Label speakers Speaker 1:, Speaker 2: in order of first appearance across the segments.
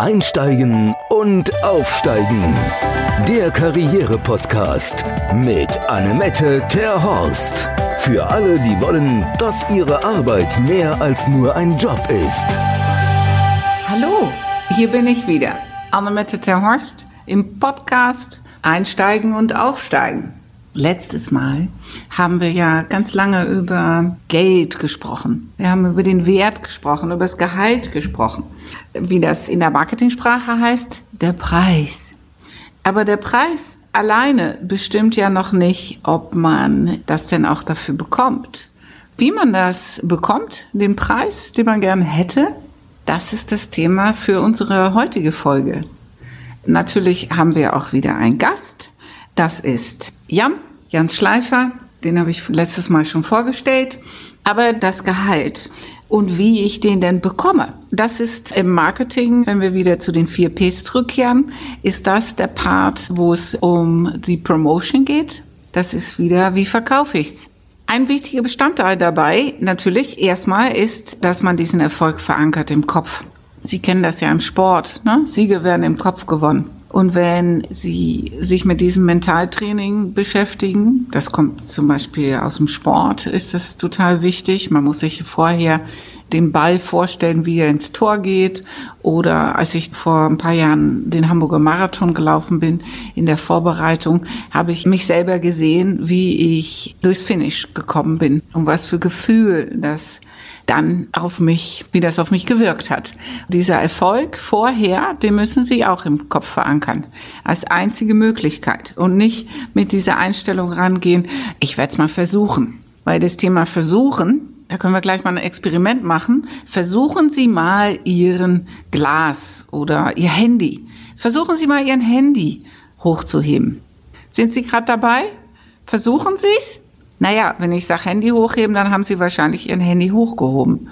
Speaker 1: Einsteigen und Aufsteigen. Der Karriere-Podcast mit Annemette Terhorst. Für alle, die wollen, dass ihre Arbeit mehr als nur ein Job ist.
Speaker 2: Hallo, hier bin ich wieder. Annemette Terhorst im Podcast Einsteigen und Aufsteigen. Letztes Mal haben wir ja ganz lange über Geld gesprochen. Wir haben über den Wert gesprochen, über das Gehalt gesprochen. Wie das in der Marketingsprache heißt, der Preis. Aber der Preis alleine bestimmt ja noch nicht, ob man das denn auch dafür bekommt. Wie man das bekommt, den Preis, den man gerne hätte, das ist das Thema für unsere heutige Folge. Natürlich haben wir auch wieder einen Gast. Das ist Jan, Jan Schleifer. Den habe ich letztes Mal schon vorgestellt. Aber das Gehalt und wie ich den denn bekomme, das ist im Marketing, wenn wir wieder zu den vier Ps zurückkehren, ist das der Part, wo es um die Promotion geht. Das ist wieder, wie verkaufe ich's? Ein wichtiger Bestandteil dabei natürlich erstmal ist, dass man diesen Erfolg verankert im Kopf. Sie kennen das ja im Sport. Ne? Siege werden im Kopf gewonnen. Und wenn Sie sich mit diesem Mentaltraining beschäftigen, das kommt zum Beispiel aus dem Sport, ist das total wichtig. Man muss sich vorher den Ball vorstellen, wie er ins Tor geht. Oder als ich vor ein paar Jahren den Hamburger Marathon gelaufen bin, in der Vorbereitung, habe ich mich selber gesehen, wie ich durchs Finish gekommen bin und was für Gefühl das dann auf mich, wie das auf mich gewirkt hat. Dieser Erfolg vorher, den müssen Sie auch im Kopf verankern. Als einzige Möglichkeit und nicht mit dieser Einstellung rangehen, ich werde es mal versuchen. Weil das Thema Versuchen, da können wir gleich mal ein Experiment machen. Versuchen Sie mal Ihren Glas oder Ihr Handy. Versuchen Sie mal Ihren Handy hochzuheben. Sind Sie gerade dabei? Versuchen Sie es? Naja, wenn ich sage Handy hochheben, dann haben Sie wahrscheinlich Ihr Handy hochgehoben.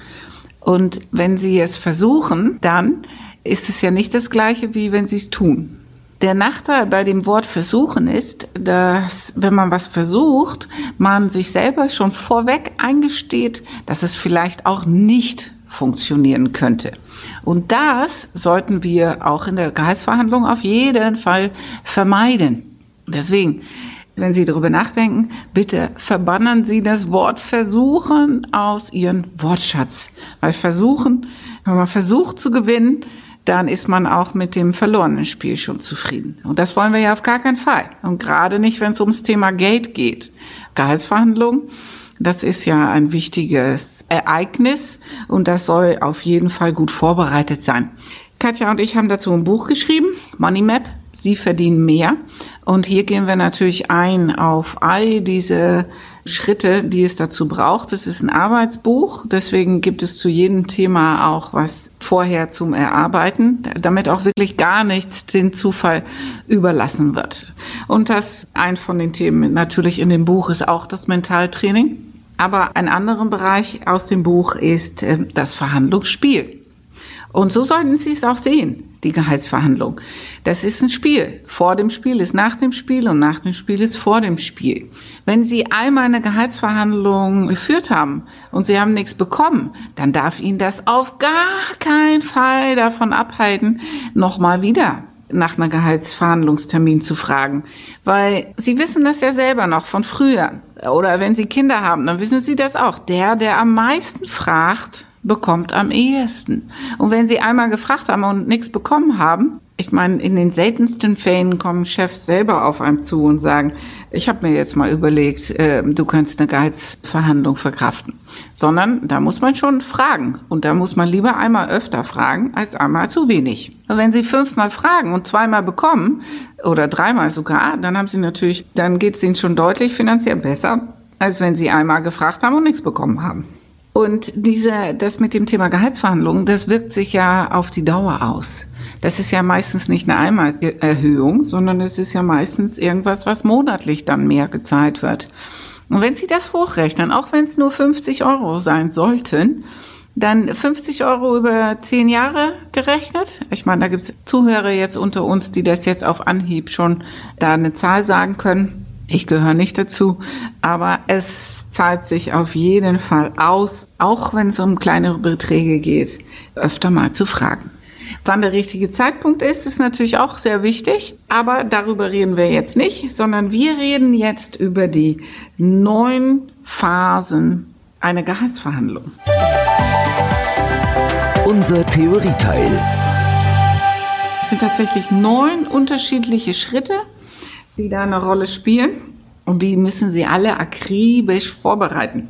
Speaker 2: Und wenn Sie es versuchen, dann ist es ja nicht das gleiche, wie wenn Sie es tun. Der Nachteil bei dem Wort versuchen ist, dass wenn man was versucht, man sich selber schon vorweg eingesteht, dass es vielleicht auch nicht funktionieren könnte. Und das sollten wir auch in der Gehaltsverhandlung auf jeden Fall vermeiden. Deswegen, wenn Sie darüber nachdenken, bitte verbannen Sie das Wort versuchen aus Ihren Wortschatz. Weil versuchen, wenn man versucht zu gewinnen, dann ist man auch mit dem verlorenen Spiel schon zufrieden. Und das wollen wir ja auf gar keinen Fall. Und gerade nicht, wenn es ums Thema Geld geht. Gehaltsverhandlungen, das ist ja ein wichtiges Ereignis und das soll auf jeden Fall gut vorbereitet sein. Katja und ich haben dazu ein Buch geschrieben, Money Map, Sie verdienen mehr. Und hier gehen wir natürlich ein auf all diese Schritte, die es dazu braucht. Es ist ein Arbeitsbuch, deswegen gibt es zu jedem Thema auch was vorher zum Erarbeiten, damit auch wirklich gar nichts den Zufall überlassen wird. Und das ein von den Themen natürlich in dem Buch ist auch das Mentaltraining. Aber ein anderer Bereich aus dem Buch ist äh, das Verhandlungsspiel. Und so sollten Sie es auch sehen, die Gehaltsverhandlung. Das ist ein Spiel. Vor dem Spiel ist nach dem Spiel und nach dem Spiel ist vor dem Spiel. Wenn Sie einmal eine Gehaltsverhandlung geführt haben und Sie haben nichts bekommen, dann darf Ihnen das auf gar keinen Fall davon abhalten, nochmal wieder nach einer Gehaltsverhandlungstermin zu fragen, weil Sie wissen das ja selber noch von früher. Oder wenn Sie Kinder haben, dann wissen Sie das auch. Der, der am meisten fragt, bekommt am ehesten. Und wenn Sie einmal gefragt haben und nichts bekommen haben, ich meine, in den seltensten Fällen kommen Chefs selber auf einem zu und sagen, ich habe mir jetzt mal überlegt, äh, du kannst eine Gehaltsverhandlung verkraften. Sondern da muss man schon fragen. Und da muss man lieber einmal öfter fragen, als einmal zu wenig. Und wenn Sie fünfmal fragen und zweimal bekommen, oder dreimal sogar, dann haben Sie natürlich, dann geht es Ihnen schon deutlich finanziell besser, als wenn Sie einmal gefragt haben und nichts bekommen haben. Und diese, das mit dem Thema Gehaltsverhandlungen, das wirkt sich ja auf die Dauer aus. Das ist ja meistens nicht eine Einmalerhöhung, sondern es ist ja meistens irgendwas, was monatlich dann mehr gezahlt wird. Und wenn Sie das hochrechnen, auch wenn es nur 50 Euro sein sollten, dann 50 Euro über 10 Jahre gerechnet. Ich meine, da gibt es Zuhörer jetzt unter uns, die das jetzt auf Anhieb schon da eine Zahl sagen können. Ich gehöre nicht dazu, aber es zahlt sich auf jeden Fall aus, auch wenn es um kleinere Beträge geht, öfter mal zu fragen. Wann der richtige Zeitpunkt ist, ist natürlich auch sehr wichtig, aber darüber reden wir jetzt nicht, sondern wir reden jetzt über die neun Phasen einer Gehaltsverhandlung.
Speaker 1: Unser Theorieteil.
Speaker 2: Es sind tatsächlich neun unterschiedliche Schritte, die da eine Rolle spielen und die müssen Sie alle akribisch vorbereiten.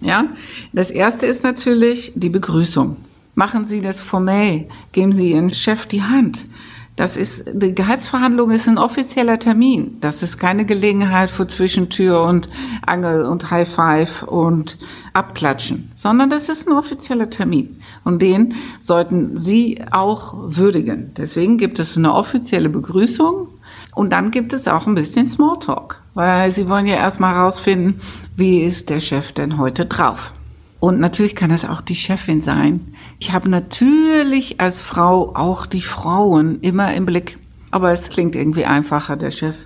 Speaker 2: Ja, das erste ist natürlich die Begrüßung. Machen Sie das formell, geben Sie Ihren Chef die Hand. Das ist, die Gehaltsverhandlung ist ein offizieller Termin. Das ist keine Gelegenheit für Zwischentür und Angel und High Five und Abklatschen, sondern das ist ein offizieller Termin. Und den sollten Sie auch würdigen. Deswegen gibt es eine offizielle Begrüßung und dann gibt es auch ein bisschen Smalltalk, weil Sie wollen ja erstmal herausfinden, wie ist der Chef denn heute drauf. Und natürlich kann es auch die Chefin sein. Ich habe natürlich als Frau auch die Frauen immer im Blick. Aber es klingt irgendwie einfacher, der Chef.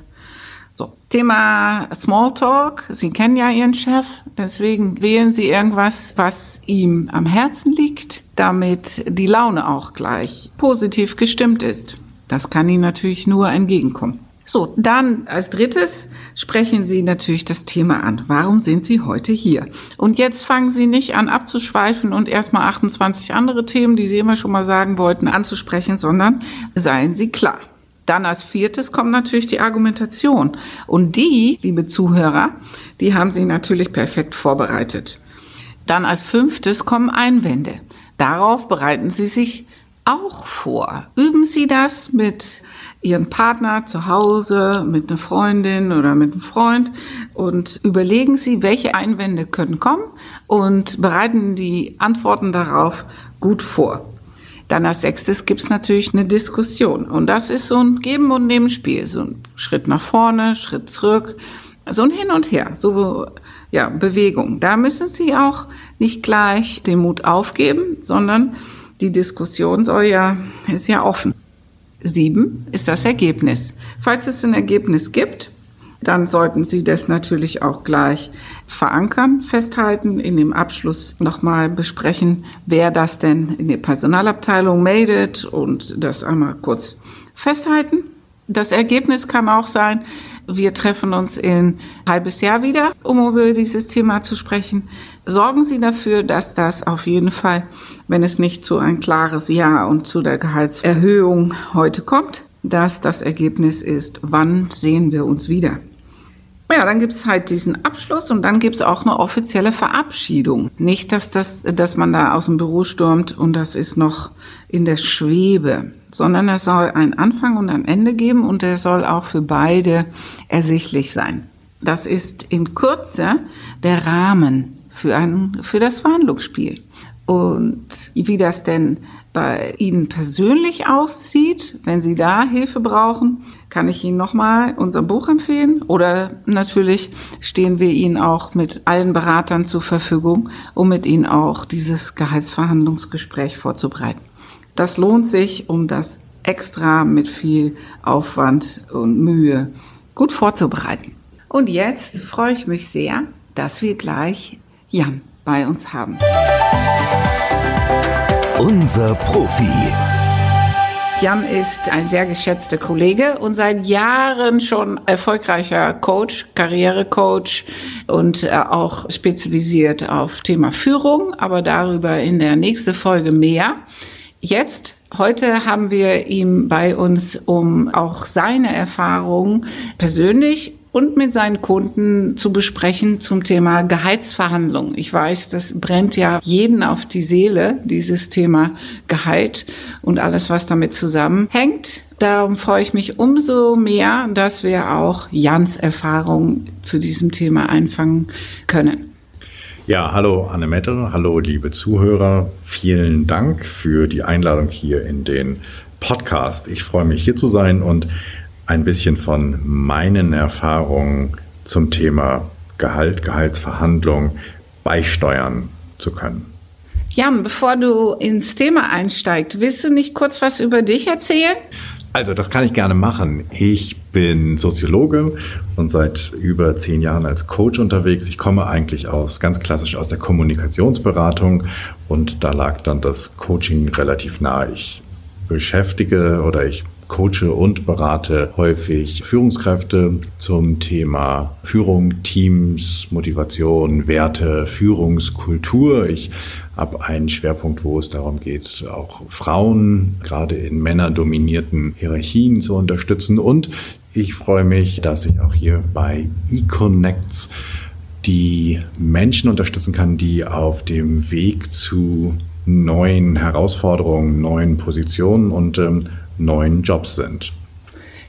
Speaker 2: So, Thema Smalltalk. Sie kennen ja Ihren Chef, deswegen wählen Sie irgendwas, was ihm am Herzen liegt, damit die Laune auch gleich positiv gestimmt ist. Das kann Ihnen natürlich nur entgegenkommen. So, dann als drittes sprechen Sie natürlich das Thema an. Warum sind Sie heute hier? Und jetzt fangen Sie nicht an abzuschweifen und erstmal 28 andere Themen, die Sie immer schon mal sagen wollten, anzusprechen, sondern seien Sie klar. Dann als viertes kommt natürlich die Argumentation. Und die, liebe Zuhörer, die haben Sie natürlich perfekt vorbereitet. Dann als fünftes kommen Einwände. Darauf bereiten Sie sich auch vor. Üben Sie das mit Ihren Partner zu Hause, mit einer Freundin oder mit einem Freund und überlegen Sie, welche Einwände können kommen und bereiten die Antworten darauf gut vor. Dann als sechstes gibt es natürlich eine Diskussion. Und das ist so ein Geben- und Nebenspiel. So ein Schritt nach vorne, Schritt zurück, so ein Hin und Her, so ja, Bewegung. Da müssen Sie auch nicht gleich den Mut aufgeben, sondern die Diskussion soll ja, ist ja offen. Sieben ist das Ergebnis. Falls es ein Ergebnis gibt, dann sollten Sie das natürlich auch gleich verankern, festhalten, in dem Abschluss nochmal besprechen, wer das denn in der Personalabteilung meldet und das einmal kurz festhalten. Das Ergebnis kann auch sein, wir treffen uns in halbes Jahr wieder, um über dieses Thema zu sprechen. Sorgen Sie dafür, dass das auf jeden Fall, wenn es nicht zu ein klares Ja und zu der Gehaltserhöhung heute kommt, dass das Ergebnis ist, wann sehen wir uns wieder. Ja, dann gibt es halt diesen Abschluss und dann gibt es auch eine offizielle Verabschiedung. Nicht, dass, das, dass man da aus dem Büro stürmt und das ist noch in der Schwebe, sondern es soll einen Anfang und ein Ende geben und der soll auch für beide ersichtlich sein. Das ist in Kürze der Rahmen für, ein, für das Verhandlungsspiel. Und wie das denn bei Ihnen persönlich aussieht, wenn Sie da Hilfe brauchen, kann ich Ihnen nochmal unser Buch empfehlen. Oder natürlich stehen wir Ihnen auch mit allen Beratern zur Verfügung, um mit Ihnen auch dieses Gehaltsverhandlungsgespräch vorzubereiten. Das lohnt sich, um das extra mit viel Aufwand und Mühe gut vorzubereiten. Und jetzt freue ich mich sehr, dass wir gleich Jan bei uns haben.
Speaker 1: Unser Profi.
Speaker 2: Jan ist ein sehr geschätzter Kollege und seit Jahren schon erfolgreicher Coach, Karrierecoach und äh, auch spezialisiert auf Thema Führung, aber darüber in der nächsten Folge mehr. Jetzt Heute haben wir ihm bei uns, um auch seine Erfahrungen persönlich und mit seinen Kunden zu besprechen zum Thema Gehaltsverhandlungen. Ich weiß, das brennt ja jeden auf die Seele, dieses Thema Gehalt und alles, was damit zusammenhängt. Darum freue ich mich umso mehr, dass wir auch Jans Erfahrung zu diesem Thema einfangen können.
Speaker 3: Ja, hallo Annemette, hallo liebe Zuhörer. Vielen Dank für die Einladung hier in den Podcast. Ich freue mich hier zu sein und ein bisschen von meinen Erfahrungen zum Thema Gehalt, Gehaltsverhandlung beisteuern zu können.
Speaker 2: Jan, bevor du ins Thema einsteigst, willst du nicht kurz was über dich erzählen?
Speaker 3: Also, das kann ich gerne machen. Ich bin Soziologe und seit über zehn Jahren als Coach unterwegs. Ich komme eigentlich aus, ganz klassisch aus der Kommunikationsberatung und da lag dann das Coaching relativ nahe. Ich beschäftige oder ich coache und berate häufig Führungskräfte zum Thema Führung, Teams, Motivation, Werte, Führungskultur. Ich habe einen Schwerpunkt, wo es darum geht, auch Frauen gerade in männerdominierten Hierarchien zu unterstützen. Und ich freue mich, dass ich auch hier bei eConnects die Menschen unterstützen kann, die auf dem Weg zu neuen Herausforderungen, neuen Positionen und ähm, neuen Jobs sind.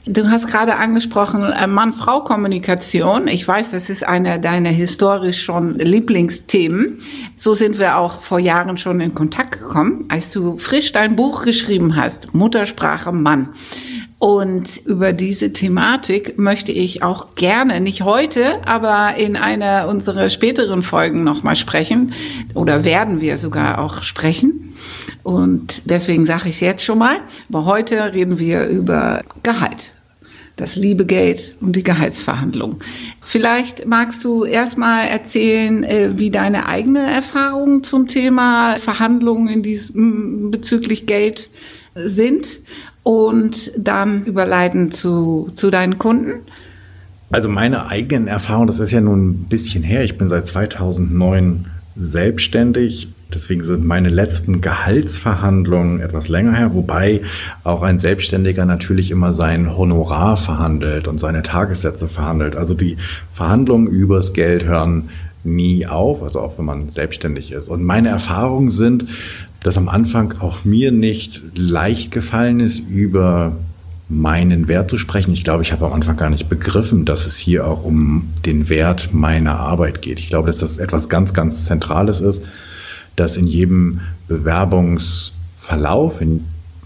Speaker 2: Du hast gerade angesprochen, äh, Mann-Frau-Kommunikation. Ich weiß, das ist einer deiner historisch schon Lieblingsthemen. So sind wir auch vor Jahren schon in Kontakt gekommen, als du frisch dein Buch geschrieben hast, Muttersprache Mann. Und über diese Thematik möchte ich auch gerne, nicht heute, aber in einer unserer späteren Folgen nochmal sprechen. Oder werden wir sogar auch sprechen. Und deswegen sage ich es jetzt schon mal. Aber heute reden wir über Gehalt. Das Liebegeld und die Gehaltsverhandlung. Vielleicht magst du erstmal erzählen, äh, wie deine eigene Erfahrungen zum Thema Verhandlungen in diesem, bezüglich Geld sind und dann überleiten zu, zu deinen Kunden.
Speaker 3: Also meine eigenen Erfahrungen, das ist ja nun ein bisschen her. Ich bin seit 2009 selbstständig Deswegen sind meine letzten Gehaltsverhandlungen etwas länger her, wobei auch ein Selbstständiger natürlich immer sein Honorar verhandelt und seine Tagessätze verhandelt. Also die Verhandlungen übers Geld hören nie auf, also auch wenn man selbstständig ist. Und meine Erfahrungen sind, dass am Anfang auch mir nicht leicht gefallen ist, über meinen Wert zu sprechen. Ich glaube, ich habe am Anfang gar nicht begriffen, dass es hier auch um den Wert meiner Arbeit geht. Ich glaube, dass das etwas ganz, ganz Zentrales ist dass in jedem Bewerbungsverlauf,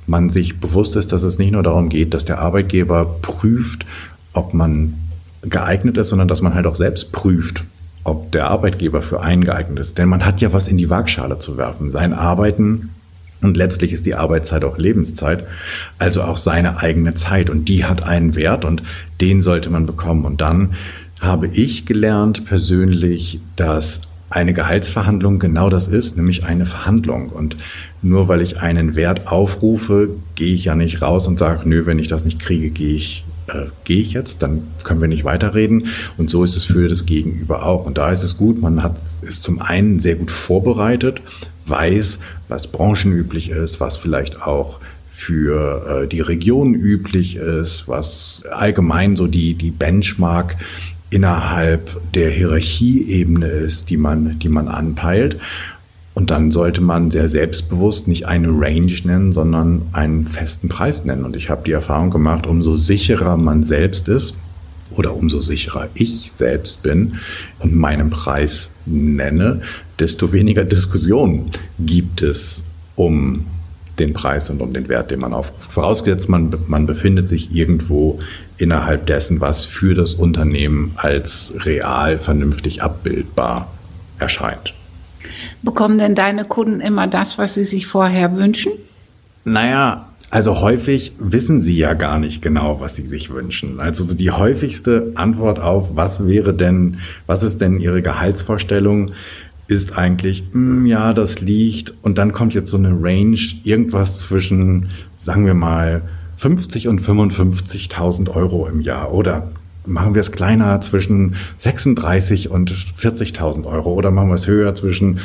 Speaker 3: man sich bewusst ist, dass es nicht nur darum geht, dass der Arbeitgeber prüft, ob man geeignet ist, sondern dass man halt auch selbst prüft, ob der Arbeitgeber für einen geeignet ist. Denn man hat ja was in die Waagschale zu werfen. Sein Arbeiten und letztlich ist die Arbeitszeit auch Lebenszeit, also auch seine eigene Zeit. Und die hat einen Wert und den sollte man bekommen. Und dann habe ich gelernt persönlich, dass eine Gehaltsverhandlung genau das ist, nämlich eine Verhandlung. Und nur weil ich einen Wert aufrufe, gehe ich ja nicht raus und sage, nö, wenn ich das nicht kriege, gehe ich, äh, gehe ich jetzt, dann können wir nicht weiterreden. Und so ist es für das Gegenüber auch. Und da ist es gut, man hat, ist zum einen sehr gut vorbereitet, weiß, was branchenüblich ist, was vielleicht auch für äh, die Region üblich ist, was allgemein so die, die Benchmark innerhalb der Hierarchieebene ist, die man, die man anpeilt. Und dann sollte man sehr selbstbewusst nicht eine Range nennen, sondern einen festen Preis nennen. Und ich habe die Erfahrung gemacht, umso sicherer man selbst ist oder umso sicherer ich selbst bin und meinen Preis nenne, desto weniger Diskussionen gibt es um den Preis und um den Wert, den man aufruft. Vorausgesetzt, man, man befindet sich irgendwo innerhalb dessen, was für das Unternehmen als real vernünftig abbildbar erscheint.
Speaker 2: Bekommen denn deine Kunden immer das, was sie sich vorher wünschen?
Speaker 3: Naja, also häufig wissen sie ja gar nicht genau, was sie sich wünschen. Also die häufigste Antwort auf, was wäre denn, was ist denn ihre Gehaltsvorstellung, ist eigentlich, mh, hm, ja, das liegt. Und dann kommt jetzt so eine Range, irgendwas zwischen, sagen wir mal, 50 und 55.000 Euro im Jahr oder machen wir es kleiner zwischen 36 und 40.000 Euro oder machen wir es höher zwischen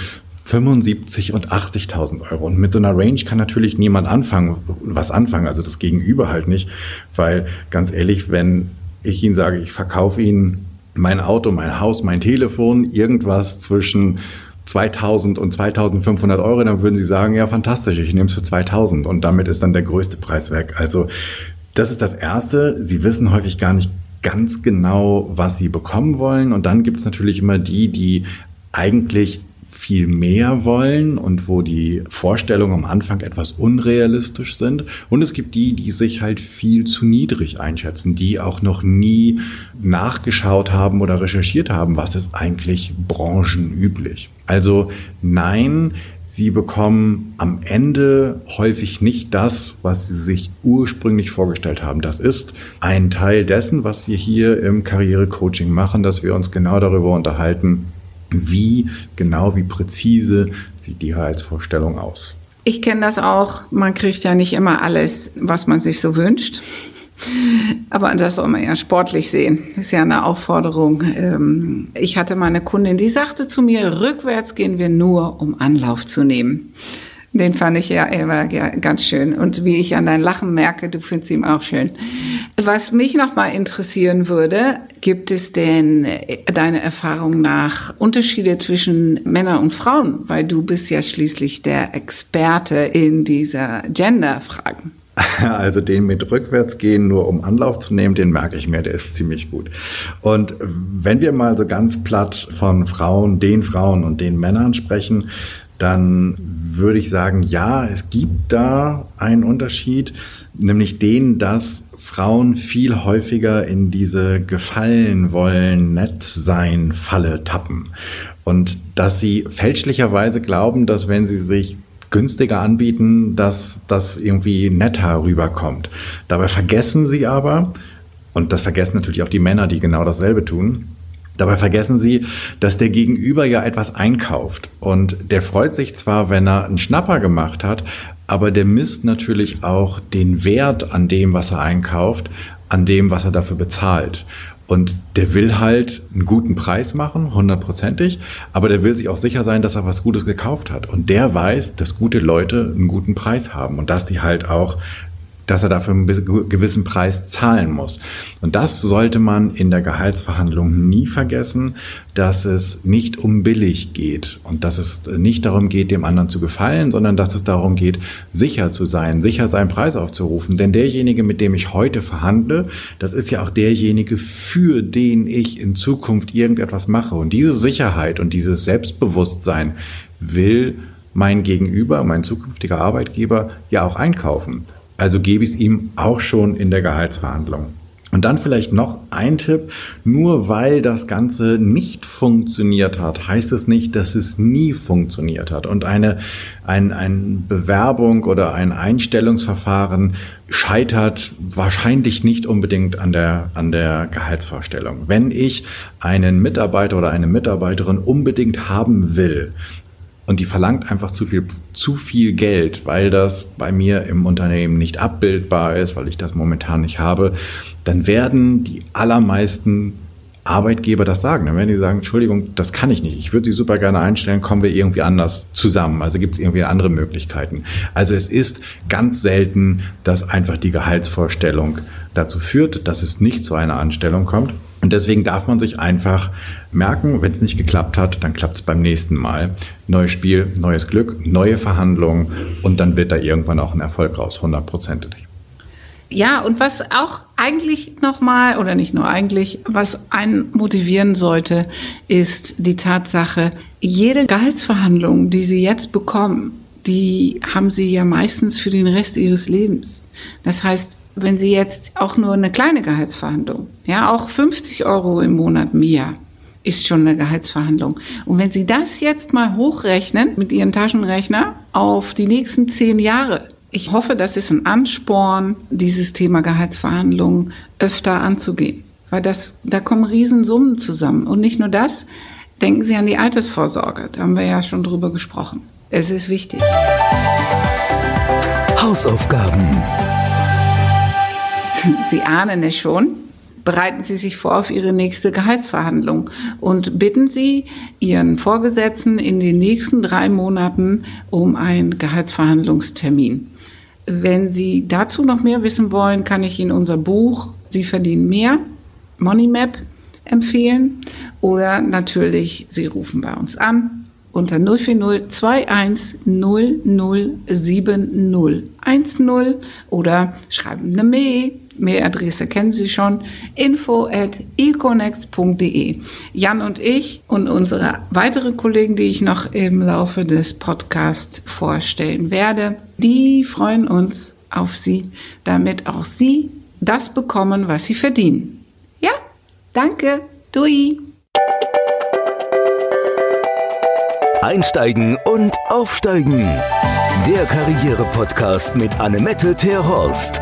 Speaker 3: 75 und 80.000 Euro. Und mit so einer Range kann natürlich niemand anfangen, was anfangen, also das Gegenüber halt nicht, weil ganz ehrlich, wenn ich Ihnen sage, ich verkaufe Ihnen mein Auto, mein Haus, mein Telefon, irgendwas zwischen 2000 und 2500 Euro, dann würden Sie sagen, ja, fantastisch, ich nehme es für 2000 und damit ist dann der größte Preis weg. Also das ist das Erste. Sie wissen häufig gar nicht ganz genau, was Sie bekommen wollen. Und dann gibt es natürlich immer die, die eigentlich viel mehr wollen und wo die Vorstellungen am Anfang etwas unrealistisch sind. Und es gibt die, die sich halt viel zu niedrig einschätzen, die auch noch nie nachgeschaut haben oder recherchiert haben, was ist eigentlich branchenüblich. Also nein, Sie bekommen am Ende häufig nicht das, was Sie sich ursprünglich vorgestellt haben. Das ist ein Teil dessen, was wir hier im Karrierecoaching machen, dass wir uns genau darüber unterhalten, wie genau, wie präzise sieht die Gehaltsvorstellung aus.
Speaker 2: Ich kenne das auch. Man kriegt ja nicht immer alles, was man sich so wünscht. Aber das soll man ja sportlich sehen. Das ist ja eine Aufforderung. Ähm, ich hatte meine Kundin, die sagte zu mir, rückwärts gehen wir nur, um Anlauf zu nehmen. Den fand ich ja immer ganz schön. Und wie ich an dein Lachen merke, du findest ihn auch schön. Was mich noch mal interessieren würde, gibt es denn äh, deiner Erfahrung nach Unterschiede zwischen Männern und Frauen? Weil du bist ja schließlich der Experte in dieser Gender-Fragen.
Speaker 3: Also den mit rückwärts gehen, nur um Anlauf zu nehmen, den merke ich mir, der ist ziemlich gut. Und wenn wir mal so ganz platt von Frauen, den Frauen und den Männern sprechen, dann würde ich sagen, ja, es gibt da einen Unterschied, nämlich den, dass Frauen viel häufiger in diese gefallen wollen, nett sein Falle tappen. Und dass sie fälschlicherweise glauben, dass wenn sie sich günstiger anbieten, dass das irgendwie netter rüberkommt. Dabei vergessen sie aber, und das vergessen natürlich auch die Männer, die genau dasselbe tun, Dabei vergessen Sie, dass der Gegenüber ja etwas einkauft. Und der freut sich zwar, wenn er einen Schnapper gemacht hat, aber der misst natürlich auch den Wert an dem, was er einkauft, an dem, was er dafür bezahlt. Und der will halt einen guten Preis machen, hundertprozentig, aber der will sich auch sicher sein, dass er was Gutes gekauft hat. Und der weiß, dass gute Leute einen guten Preis haben und dass die halt auch dass er dafür einen gewissen Preis zahlen muss. Und das sollte man in der Gehaltsverhandlung nie vergessen, dass es nicht um billig geht und dass es nicht darum geht, dem anderen zu gefallen, sondern dass es darum geht, sicher zu sein, sicher seinen Preis aufzurufen. Denn derjenige, mit dem ich heute verhandle, das ist ja auch derjenige, für den ich in Zukunft irgendetwas mache. Und diese Sicherheit und dieses Selbstbewusstsein will mein Gegenüber, mein zukünftiger Arbeitgeber ja auch einkaufen. Also gebe ich es ihm auch schon in der Gehaltsverhandlung. Und dann vielleicht noch ein Tipp, nur weil das Ganze nicht funktioniert hat, heißt es nicht, dass es nie funktioniert hat. Und eine, ein, eine Bewerbung oder ein Einstellungsverfahren scheitert wahrscheinlich nicht unbedingt an der, an der Gehaltsvorstellung. Wenn ich einen Mitarbeiter oder eine Mitarbeiterin unbedingt haben will, und die verlangt einfach zu viel, zu viel Geld, weil das bei mir im Unternehmen nicht abbildbar ist, weil ich das momentan nicht habe, dann werden die allermeisten Arbeitgeber das sagen. Dann werden die sagen, Entschuldigung, das kann ich nicht. Ich würde Sie super gerne einstellen, kommen wir irgendwie anders zusammen. Also gibt es irgendwie andere Möglichkeiten. Also es ist ganz selten, dass einfach die Gehaltsvorstellung dazu führt, dass es nicht zu einer Anstellung kommt. Und deswegen darf man sich einfach merken, wenn es nicht geklappt hat, dann klappt es beim nächsten Mal. Neues Spiel, neues Glück, neue Verhandlungen und dann wird da irgendwann auch ein Erfolg raus, hundertprozentig.
Speaker 2: Ja, und was auch eigentlich nochmal, oder nicht nur eigentlich, was einen motivieren sollte, ist die Tatsache, jede Gehaltsverhandlung, die Sie jetzt bekommen, die haben Sie ja meistens für den Rest Ihres Lebens. Das heißt, wenn Sie jetzt auch nur eine kleine Gehaltsverhandlung, ja, auch 50 Euro im Monat mehr, ist schon eine Gehaltsverhandlung. Und wenn Sie das jetzt mal hochrechnen mit Ihren Taschenrechner auf die nächsten zehn Jahre, ich hoffe, das ist ein Ansporn, dieses Thema Gehaltsverhandlungen öfter anzugehen. Weil das, da kommen Riesensummen zusammen. Und nicht nur das, denken Sie an die Altersvorsorge. Da haben wir ja schon drüber gesprochen. Es ist wichtig.
Speaker 1: Hausaufgaben.
Speaker 2: Sie ahnen es schon. Bereiten Sie sich vor auf Ihre nächste Gehaltsverhandlung und bitten Sie Ihren Vorgesetzten in den nächsten drei Monaten um einen Gehaltsverhandlungstermin. Wenn Sie dazu noch mehr wissen wollen, kann ich Ihnen unser Buch Sie verdienen mehr, Money Map, empfehlen. Oder natürlich, Sie rufen bei uns an unter 040 21 007010 oder schreiben eine Mail. Mailadresse kennen Sie schon, info at econex.de. Jan und ich und unsere weiteren Kollegen, die ich noch im Laufe des Podcasts vorstellen werde, die freuen uns auf Sie, damit auch Sie das bekommen, was Sie verdienen. Ja, danke. Dui.
Speaker 1: Einsteigen und Aufsteigen. Der Karriere-Podcast mit Annemette Terhorst.